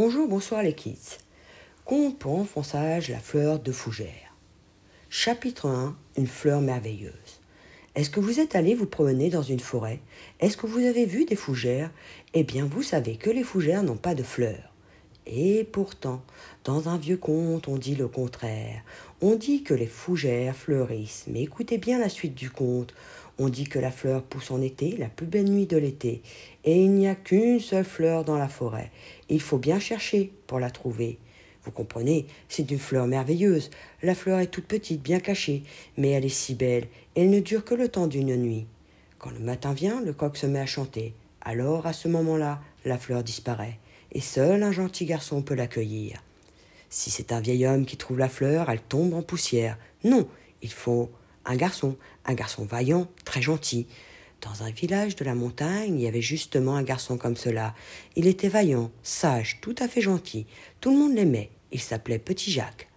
Bonjour, bonsoir les kids. Conte pour la fleur de fougère. Chapitre 1 Une fleur merveilleuse. Est-ce que vous êtes allé vous promener dans une forêt? Est-ce que vous avez vu des fougères? Eh bien, vous savez que les fougères n'ont pas de fleurs. Et pourtant, dans un vieux conte, on dit le contraire. On dit que les fougères fleurissent. Mais écoutez bien la suite du conte. On dit que la fleur pousse en été, la plus belle nuit de l'été, et il n'y a qu'une seule fleur dans la forêt. Il faut bien chercher pour la trouver. Vous comprenez, c'est une fleur merveilleuse. La fleur est toute petite, bien cachée, mais elle est si belle, elle ne dure que le temps d'une nuit. Quand le matin vient, le coq se met à chanter. Alors, à ce moment-là, la fleur disparaît, et seul un gentil garçon peut l'accueillir. Si c'est un vieil homme qui trouve la fleur, elle tombe en poussière. Non, il faut un garçon, un garçon vaillant, très gentil. Dans un village de la montagne, il y avait justement un garçon comme cela. Il était vaillant, sage, tout à fait gentil. Tout le monde l'aimait. Il s'appelait Petit Jacques.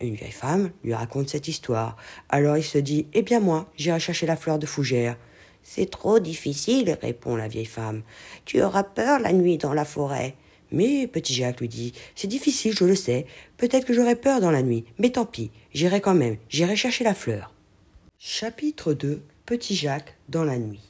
Une vieille femme lui raconte cette histoire. Alors il se dit Eh bien, moi, j'irai chercher la fleur de fougère. C'est trop difficile, répond la vieille femme. Tu auras peur la nuit dans la forêt. Mais Petit Jacques lui dit C'est difficile, je le sais. Peut-être que j'aurai peur dans la nuit, mais tant pis, j'irai quand même, j'irai chercher la fleur. Chapitre 2 Petit Jacques dans la nuit.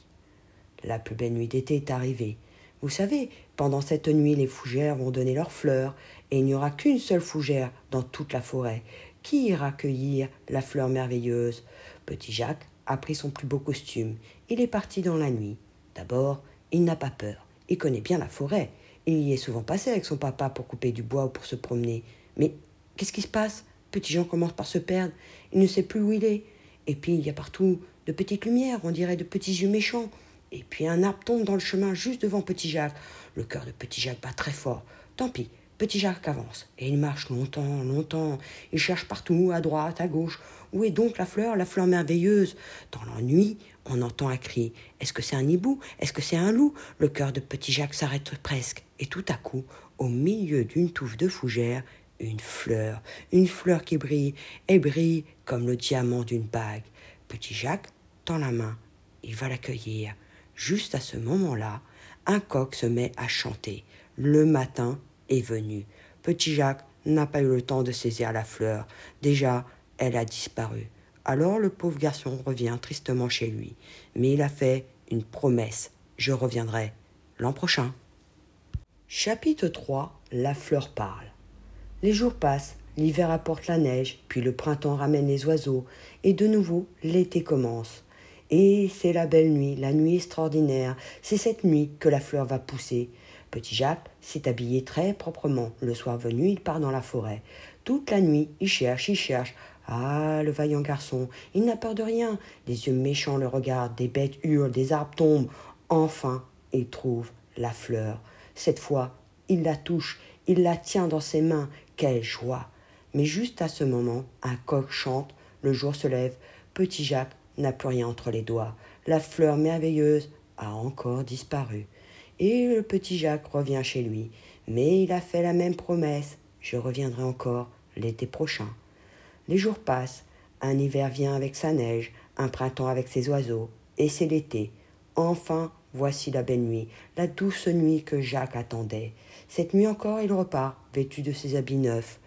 La plus belle nuit d'été est arrivée. Vous savez, pendant cette nuit, les fougères vont donner leurs fleurs, et il n'y aura qu'une seule fougère dans toute la forêt. Qui ira cueillir la fleur merveilleuse? Petit Jacques a pris son plus beau costume. Il est parti dans la nuit. D'abord, il n'a pas peur. Il connaît bien la forêt. Il y est souvent passé avec son papa pour couper du bois ou pour se promener. Mais qu'est-ce qui se passe? Petit Jean commence par se perdre. Il ne sait plus où il est. Et puis il y a partout de petites lumières, on dirait de petits yeux méchants. Et puis un arbre tombe dans le chemin juste devant Petit Jacques. Le cœur de Petit Jacques bat très fort. Tant pis, Petit Jacques avance. Et il marche longtemps, longtemps. Il cherche partout, à droite, à gauche. Où est donc la fleur, la fleur merveilleuse? Dans la nuit, on entend un cri. Est-ce que c'est un hibou? Est-ce que c'est un loup? Le cœur de Petit Jacques s'arrête presque. Et tout à coup, au milieu d'une touffe de fougères, une fleur, une fleur qui brille, et brille comme le diamant d'une bague. Petit Jacques tend la main, il va l'accueillir. Juste à ce moment-là, un coq se met à chanter. Le matin est venu. Petit Jacques n'a pas eu le temps de saisir la fleur. Déjà, elle a disparu. Alors le pauvre garçon revient tristement chez lui. Mais il a fait une promesse. Je reviendrai l'an prochain. Chapitre 3 La fleur parle. Les jours passent, l'hiver apporte la neige, puis le printemps ramène les oiseaux, et de nouveau l'été commence. Et c'est la belle nuit, la nuit extraordinaire, c'est cette nuit que la fleur va pousser. Petit Jacques s'est habillé très proprement. Le soir venu, il part dans la forêt. Toute la nuit, il cherche, il cherche. Ah, le vaillant garçon, il n'a peur de rien. Des yeux méchants le regardent, des bêtes hurlent, des arbres tombent. Enfin, il trouve la fleur. Cette fois, il la touche, il la tient dans ses mains, quelle joie Mais juste à ce moment, un coq chante, le jour se lève, petit Jacques n'a plus rien entre les doigts. La fleur merveilleuse a encore disparu. Et le petit Jacques revient chez lui. Mais il a fait la même promesse. Je reviendrai encore l'été prochain. Les jours passent. Un hiver vient avec sa neige, un printemps avec ses oiseaux. Et c'est l'été. Enfin, voici la belle nuit, la douce nuit que Jacques attendait. Cette nuit encore, il repart, vêtu de ses habits neufs.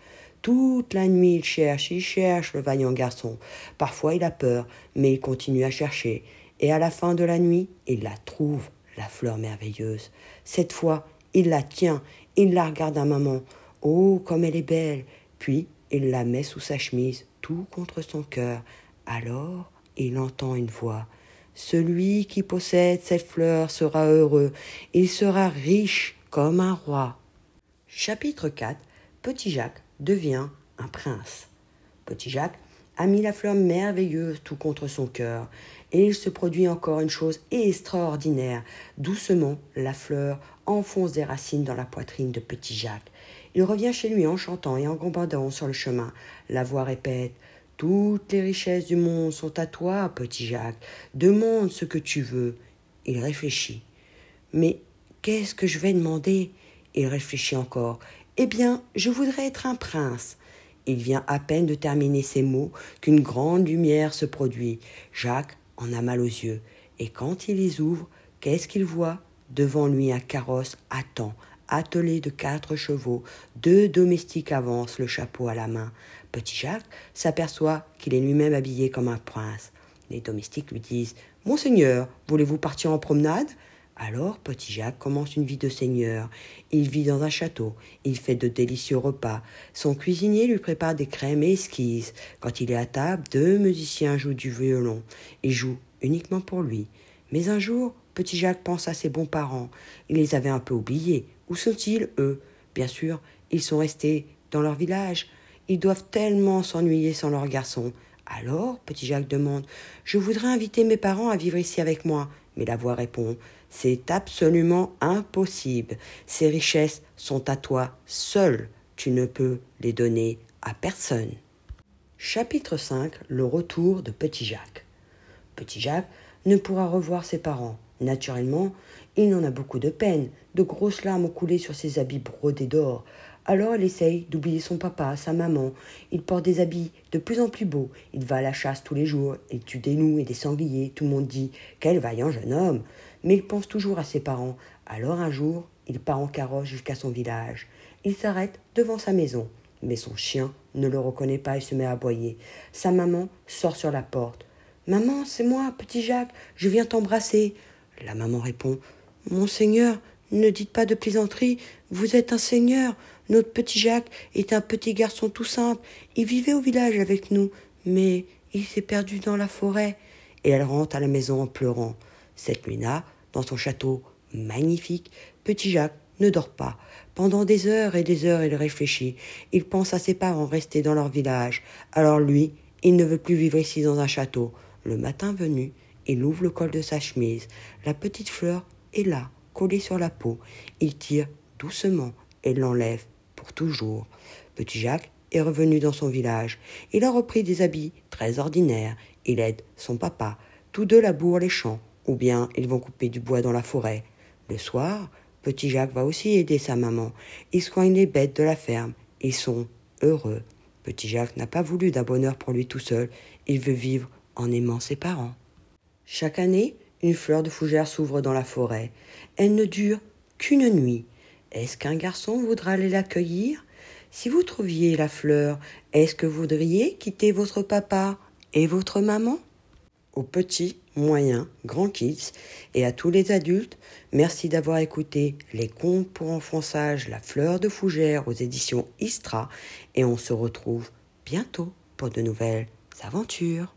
Toute la nuit, il cherche, il cherche le vaillant garçon. Parfois, il a peur, mais il continue à chercher. Et à la fin de la nuit, il la trouve, la fleur merveilleuse. Cette fois, il la tient, il la regarde un moment. Oh, comme elle est belle. Puis, il la met sous sa chemise, tout contre son cœur. Alors, il entend une voix. Celui qui possède cette fleur sera heureux, il sera riche comme un roi. Chapitre 4 Petit Jacques devient un prince. Petit Jacques a mis la fleur merveilleuse tout contre son cœur, et il se produit encore une chose extraordinaire. Doucement, la fleur enfonce des racines dans la poitrine de Petit Jacques. Il revient chez lui en chantant et en gambadant sur le chemin. La voix répète Toutes les richesses du monde sont à toi, Petit Jacques. Demande ce que tu veux. Il réfléchit. Mais Qu'est-ce que je vais demander? Il réfléchit encore. Eh bien, je voudrais être un prince. Il vient à peine de terminer ces mots qu'une grande lumière se produit. Jacques en a mal aux yeux. Et quand il les ouvre, qu'est-ce qu'il voit? Devant lui, un carrosse attend, attelé de quatre chevaux, deux domestiques avancent, le chapeau à la main. Petit Jacques s'aperçoit qu'il est lui-même habillé comme un prince. Les domestiques lui disent Monseigneur, voulez-vous partir en promenade? Alors petit Jacques commence une vie de seigneur. Il vit dans un château, il fait de délicieux repas. Son cuisinier lui prépare des crèmes et esquisses. Quand il est à table, deux musiciens jouent du violon. Ils jouent uniquement pour lui. Mais un jour, petit Jacques pense à ses bons parents. Il les avait un peu oubliés. Où sont-ils, eux? Bien sûr, ils sont restés dans leur village. Ils doivent tellement s'ennuyer sans leur garçon. Alors, petit Jacques demande Je voudrais inviter mes parents à vivre ici avec moi. Mais la voix répond C'est absolument impossible. Ces richesses sont à toi seul. Tu ne peux les donner à personne. Chapitre 5 Le retour de Petit Jacques. Petit Jacques ne pourra revoir ses parents. Naturellement, il en a beaucoup de peine. De grosses larmes ont coulé sur ses habits brodés d'or. Alors il essaye d'oublier son papa, sa maman. Il porte des habits de plus en plus beaux. Il va à la chasse tous les jours. Il tue des loups et des sangliers. Tout le monde dit Quel vaillant jeune homme Mais il pense toujours à ses parents. Alors un jour, il part en carrosse jusqu'à son village. Il s'arrête devant sa maison. Mais son chien ne le reconnaît pas et se met à aboyer. Sa maman sort sur la porte. Maman, c'est moi, petit Jacques, je viens t'embrasser. La maman répond Monseigneur, ne dites pas de plaisanterie, vous êtes un seigneur. Notre petit Jacques est un petit garçon tout simple. Il vivait au village avec nous, mais il s'est perdu dans la forêt. Et elle rentre à la maison en pleurant. Cette nuit-là, dans son château magnifique, petit Jacques ne dort pas. Pendant des heures et des heures, il réfléchit. Il pense à ses parents restés dans leur village. Alors lui, il ne veut plus vivre ici dans un château. Le matin venu, il ouvre le col de sa chemise. La petite fleur est là, collée sur la peau. Il tire doucement et l'enlève toujours. Petit Jacques est revenu dans son village. Il a repris des habits très ordinaires. Il aide son papa. Tous deux labourent les champs, ou bien ils vont couper du bois dans la forêt. Le soir, Petit Jacques va aussi aider sa maman. Ils soignent les bêtes de la ferme. Ils sont heureux. Petit Jacques n'a pas voulu d'un bonheur pour lui tout seul. Il veut vivre en aimant ses parents. Chaque année, une fleur de fougère s'ouvre dans la forêt. Elle ne dure qu'une nuit. Est-ce qu'un garçon voudra aller l'accueillir? Si vous trouviez la fleur, est-ce que vous voudriez quitter votre papa et votre maman? Aux petits, moyens, grands kids et à tous les adultes, merci d'avoir écouté les contes pour enfants sages La fleur de fougère aux éditions Istra et on se retrouve bientôt pour de nouvelles aventures.